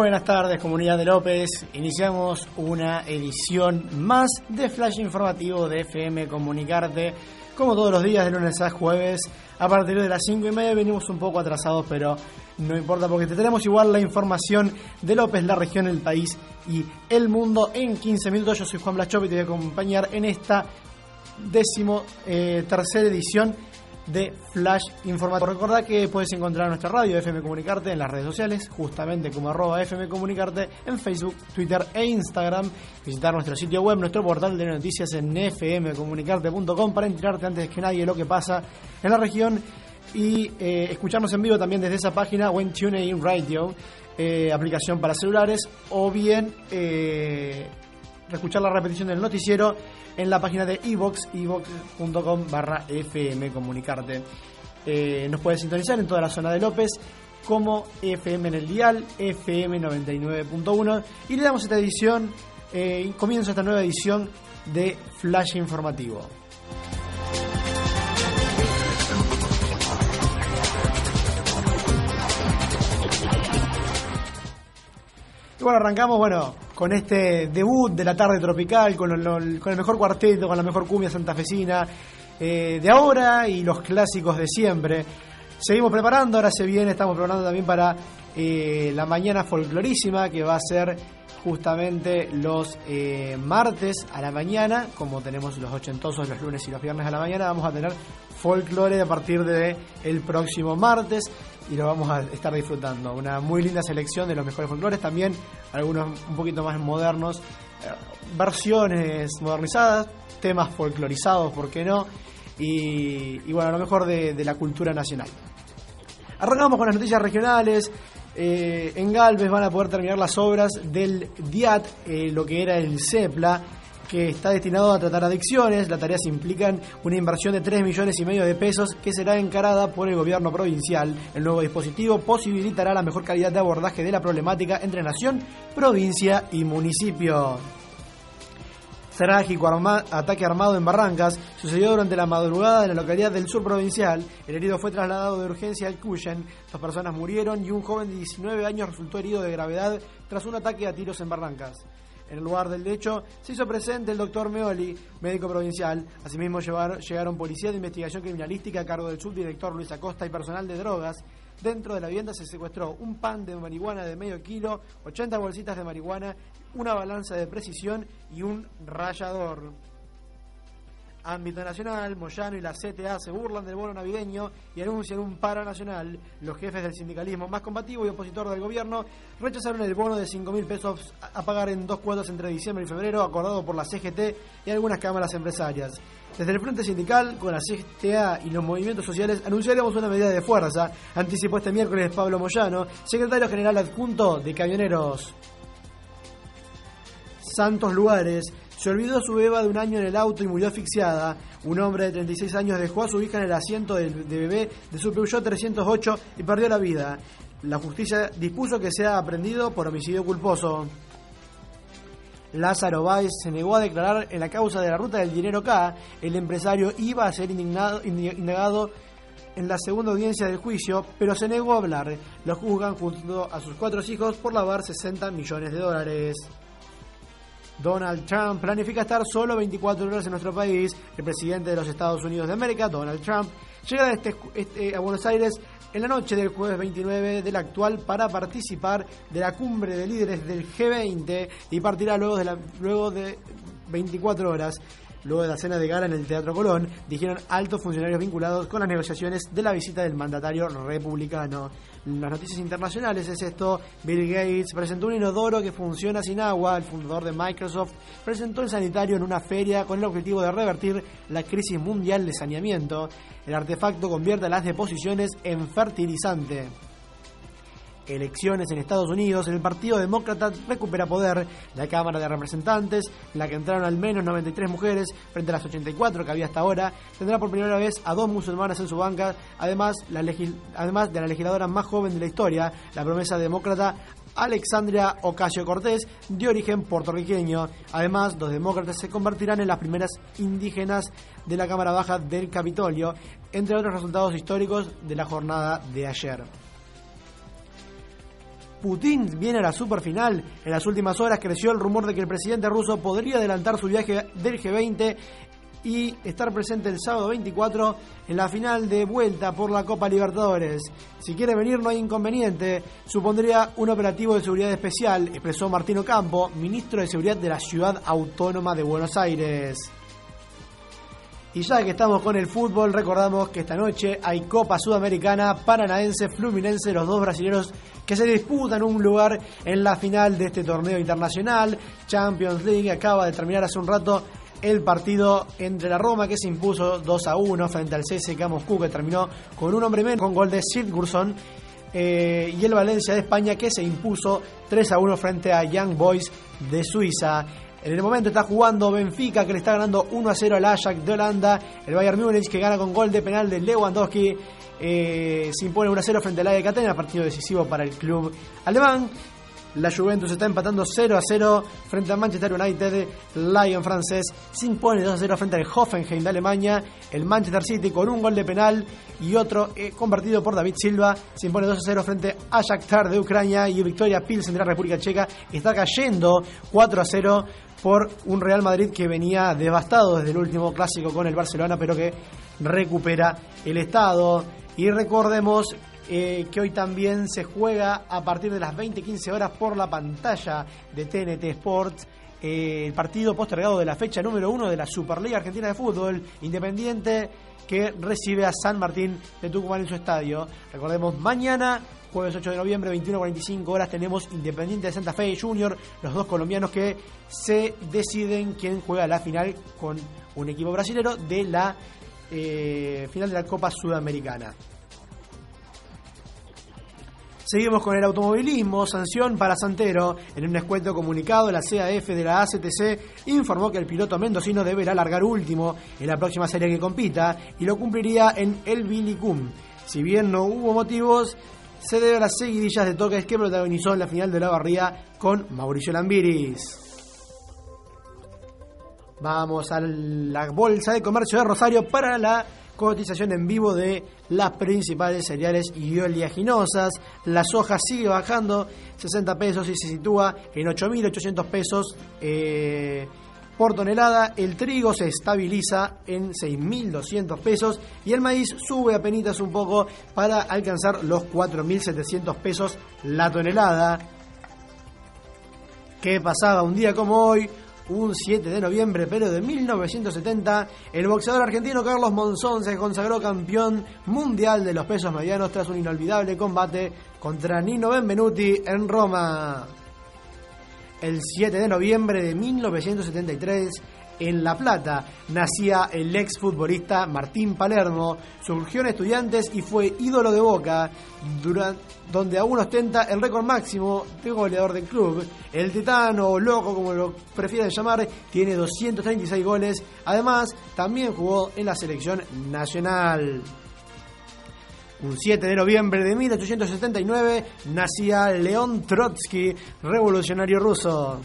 Buenas tardes, comunidad de López. Iniciamos una edición más de Flash Informativo de FM Comunicarte. Como todos los días, de lunes a jueves, a partir de las 5 y media venimos un poco atrasados, pero no importa porque te tenemos igual la información de López, la región, el país y el mundo en 15 minutos. Yo soy Juan Blachop y te voy a acompañar en esta décimo eh, tercera edición de Flash Informativo. Recordá que puedes encontrar nuestra radio FM Comunicarte en las redes sociales, justamente como arroba FM Comunicarte en Facebook, Twitter e Instagram. Visitar nuestro sitio web, nuestro portal de noticias en fmcomunicarte.com para enterarte antes que nadie lo que pasa en la región y eh, escucharnos en vivo también desde esa página o en TuneIn Radio, eh, aplicación para celulares, o bien eh, escuchar la repetición del noticiero en la página de iVox, ivox.com barra FM Comunicarte. Eh, nos puedes sintonizar en toda la zona de López como FM en el dial, FM 99.1 y le damos esta edición, eh, comienza esta nueva edición de Flash Informativo. Y bueno, arrancamos, bueno, con este debut de la tarde tropical, con, el mejor cuarteto, con la mejor cumbia santafesina eh, de ahora y los clásicos de siempre. Seguimos preparando, ahora se viene, estamos preparando también para eh, la mañana folclorísima, que va a ser justamente los eh, martes a la mañana, como tenemos los ochentosos los lunes y los viernes a la mañana, vamos a tener folclore a partir de el próximo martes y lo vamos a estar disfrutando. Una muy linda selección de los mejores folclores, también algunos un poquito más modernos, eh, versiones modernizadas, temas folclorizados, ¿por qué no? Y, bueno, lo mejor de, de, la cultura nacional. Arrancamos con las noticias regionales. Eh, en Galvez van a poder terminar las obras del DIAT, eh, lo que era el CEPLA que está destinado a tratar adicciones. Las tareas implican una inversión de 3 millones y medio de pesos que será encarada por el gobierno provincial. El nuevo dispositivo posibilitará la mejor calidad de abordaje de la problemática entre nación, provincia y municipio. Trágico ataque armado en Barrancas sucedió durante la madrugada en la localidad del sur provincial. El herido fue trasladado de urgencia al Cuyen. Dos personas murieron y un joven de 19 años resultó herido de gravedad tras un ataque a tiros en Barrancas. En el lugar del hecho se hizo presente el doctor Meoli, médico provincial. Asimismo llegaron policías de investigación criminalística a cargo del subdirector Luis Acosta y personal de drogas. Dentro de la vivienda se secuestró un pan de marihuana de medio kilo, 80 bolsitas de marihuana, una balanza de precisión y un rallador. Ámbito nacional, Moyano y la CTA se burlan del bono navideño y anuncian un paro nacional. Los jefes del sindicalismo más combativo y opositor del gobierno rechazaron el bono de 5 mil pesos a pagar en dos cuotas entre diciembre y febrero, acordado por la CGT y algunas cámaras empresarias. Desde el Frente Sindical, con la CTA y los movimientos sociales, anunciaremos una medida de fuerza, anticipó este miércoles Pablo Moyano, secretario general adjunto de Camioneros. Santos Lugares se olvidó su beba de un año en el auto y murió asfixiada. Un hombre de 36 años dejó a su hija en el asiento de, bebé de su Peugeot 308 y perdió la vida. La justicia dispuso que sea aprendido por homicidio culposo. Lázaro Báez se negó a declarar en la causa de la ruta del dinero K. El empresario iba a ser indignado, indagado en la segunda audiencia del juicio, pero se negó a hablar. Lo juzgan junto a sus cuatro hijos por lavar 60 millones de dólares. Donald Trump planifica estar solo 24 horas en nuestro país. El presidente de los Estados Unidos de América, Donald Trump, llega este, este, a Buenos Aires en la noche del jueves 29 del actual para participar de la cumbre de líderes del G20 y partirá luego de, la, luego de 24 horas. Luego de la cena de gala en el Teatro Colón, dijeron altos funcionarios vinculados con las negociaciones de la visita del mandatario republicano. Las noticias internacionales es esto, Bill Gates presentó un inodoro que funciona sin agua, el fundador de Microsoft presentó el sanitario en una feria con el objetivo de revertir la crisis mundial de saneamiento. El artefacto convierte las deposiciones en fertilizante elecciones en Estados Unidos, el Partido Demócrata recupera poder. La Cámara de Representantes, la que entraron al menos 93 mujeres frente a las 84 que había hasta ahora, tendrá por primera vez a dos musulmanas en su banca, además, la además de la legisladora más joven de la historia, la promesa demócrata Alexandria Ocasio Cortés, de origen puertorriqueño. Además, los demócratas se convertirán en las primeras indígenas de la Cámara Baja del Capitolio, entre otros resultados históricos de la jornada de ayer. Putin viene a la superfinal. En las últimas horas creció el rumor de que el presidente ruso podría adelantar su viaje del G20 y estar presente el sábado 24 en la final de vuelta por la Copa Libertadores. Si quiere venir no hay inconveniente, supondría un operativo de seguridad especial, expresó Martino Campo, ministro de Seguridad de la Ciudad Autónoma de Buenos Aires. Y ya que estamos con el fútbol, recordamos que esta noche hay Copa Sudamericana, Paranaense, Fluminense, los dos brasileños que se disputan un lugar en la final de este torneo internacional. Champions League acaba de terminar hace un rato el partido entre la Roma que se impuso 2 a 1 frente al CSKA Moscú que terminó con un hombre menos con gol de Sigurdsson eh, y el Valencia de España que se impuso 3 a 1 frente a Young Boys de Suiza. En el momento está jugando Benfica que le está ganando 1 a 0 al Ajax de Holanda. El Bayern Múnich que gana con gol de penal de Lewandowski eh, se impone 1 a 0 frente al AEK Catena, partido decisivo para el club alemán. La Juventus está empatando 0 a 0 frente al Manchester United. Lyon francés se impone 2 a 0 frente al Hoffenheim de Alemania. El Manchester City con un gol de penal y otro eh, convertido por David Silva se impone 2 a 0 frente a Shakhtar de Ucrania y Victoria Pilsen de la República Checa está cayendo 4 a 0 por un Real Madrid que venía devastado desde el último clásico con el Barcelona pero que recupera el estado. Y recordemos eh, que hoy también se juega a partir de las 20-15 horas por la pantalla de TNT Sports. Eh, el partido postergado de la fecha número uno de la Superliga Argentina de Fútbol, Independiente, que recibe a San Martín de Tucumán en su estadio. Recordemos, mañana, jueves 8 de noviembre, 21.45 horas, tenemos Independiente de Santa Fe y Junior, los dos colombianos que se deciden quién juega la final con un equipo brasilero de la eh, final de la Copa Sudamericana. Seguimos con el automovilismo. Sanción para Santero. En un descuento comunicado, la CAF de la ACTC informó que el piloto mendocino deberá largar último en la próxima serie que compita y lo cumpliría en el Bilicum. Si bien no hubo motivos, se debe a las seguidillas de toques que protagonizó en la final de la barría con Mauricio Lambiris. Vamos a la Bolsa de Comercio de Rosario para la cotización en vivo de las principales cereales y oleaginosas. La soja sigue bajando 60 pesos y se sitúa en 8.800 pesos eh, por tonelada. El trigo se estabiliza en 6.200 pesos y el maíz sube apenas un poco para alcanzar los 4.700 pesos la tonelada. ¿Qué pasaba un día como hoy? un 7 de noviembre, pero de 1970, el boxeador argentino Carlos Monzón se consagró campeón mundial de los pesos medianos tras un inolvidable combate contra Nino Benvenuti en Roma. El 7 de noviembre de 1973, en La Plata. Nacía el ex futbolista Martín Palermo, surgió en Estudiantes y fue ídolo de Boca, donde aún ostenta el récord máximo de goleador del club. El titano o loco, como lo prefieren llamar, tiene 236 goles. Además, también jugó en la selección nacional. Un 7 de noviembre de 1879 nacía León Trotsky, revolucionario ruso.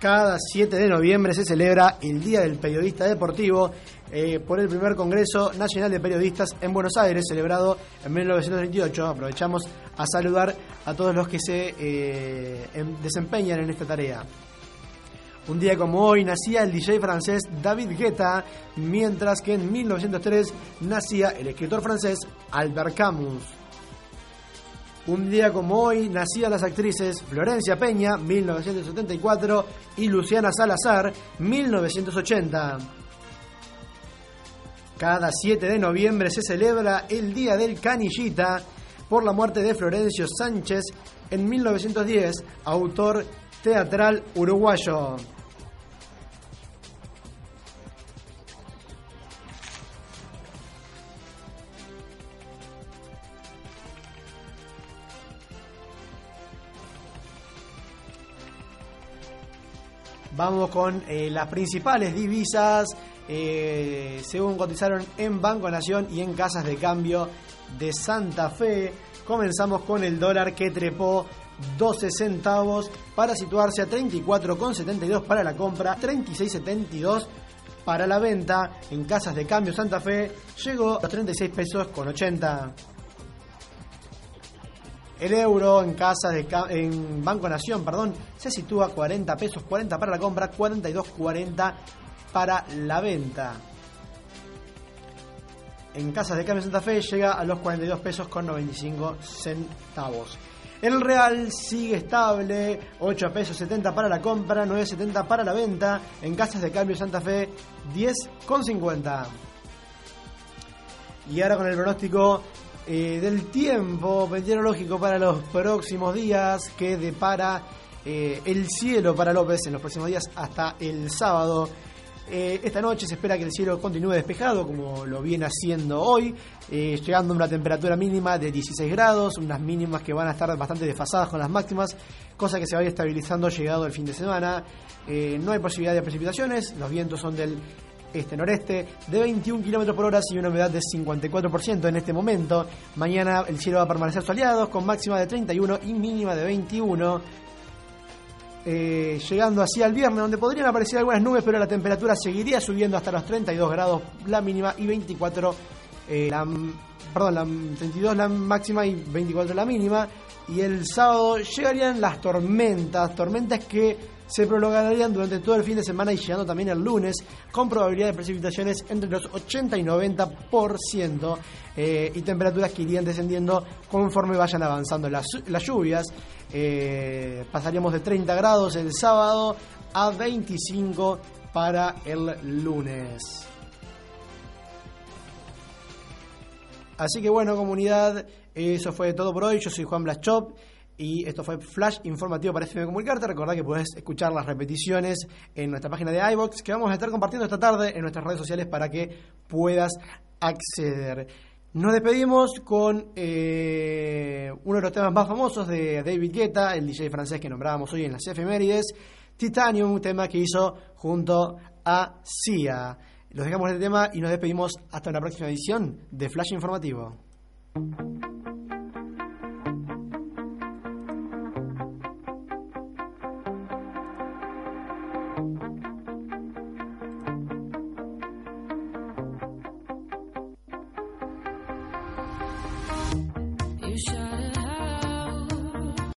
Cada 7 de noviembre se celebra el Día del Periodista Deportivo eh, por el primer Congreso Nacional de Periodistas en Buenos Aires, celebrado en 1928. Aprovechamos a saludar a todos los que se eh, em, desempeñan en esta tarea. Un día como hoy nacía el DJ francés David Guetta, mientras que en 1903 nacía el escritor francés Albert Camus. Un día como hoy nacían las actrices Florencia Peña, 1974, y Luciana Salazar, 1980. Cada 7 de noviembre se celebra el Día del Canillita por la muerte de Florencio Sánchez en 1910, autor teatral uruguayo. Vamos con eh, las principales divisas, eh, según cotizaron en Banco Nación y en casas de cambio de Santa Fe. Comenzamos con el dólar que trepó 12 centavos para situarse a 34,72 para la compra, 36,72 para la venta. En casas de cambio Santa Fe llegó a los 36 pesos con 80. El euro en casa de en Banco Nación, perdón, se sitúa a 40 pesos, 40 para la compra, 42.40 para la venta. En casas de cambio Santa Fe llega a los 42 pesos con 95 centavos. El real sigue estable, 8 pesos 70 para la compra, 9.70 para la venta. En casas de cambio Santa Fe, 10,50. Y ahora con el pronóstico eh, del tiempo meteorológico para los próximos días que depara eh, el cielo para López en los próximos días hasta el sábado. Eh, esta noche se espera que el cielo continúe despejado, como lo viene haciendo hoy, llegando a una temperatura mínima de 16 grados, unas mínimas que van a estar bastante desfasadas con las máximas, cosa que se va a ir estabilizando llegado el fin de semana. No hay posibilidad de precipitaciones, los vientos son del este-noreste de 21 km por hora y una humedad de 54% en este momento. Mañana el cielo va a permanecer soleado con máxima de 31 y mínima de 21. Eh, llegando así al viernes, donde podrían aparecer algunas nubes, pero la temperatura seguiría subiendo hasta los 32 grados la mínima y 24, eh, la, perdón, la 32 la máxima y 24 la mínima. Y el sábado llegarían las tormentas, tormentas que se prolongarían durante todo el fin de semana y llegando también el lunes, con probabilidad de precipitaciones entre los 80 y 90%, eh, y temperaturas que irían descendiendo conforme vayan avanzando las, las lluvias. Eh, pasaríamos de 30 grados el sábado a 25 para el lunes. Así que bueno, comunidad, eso fue todo por hoy. Yo soy Juan Blaschop y esto fue Flash Informativo para FM Comunicarte. Recordad que podés escuchar las repeticiones en nuestra página de iBox que vamos a estar compartiendo esta tarde en nuestras redes sociales para que puedas acceder. Nos despedimos con eh, uno de los temas más famosos de David Guetta, el DJ francés que nombrábamos hoy en las efemérides, Titanium, un tema que hizo junto a Sia. Los dejamos este tema y nos despedimos hasta una próxima edición de Flash Informativo.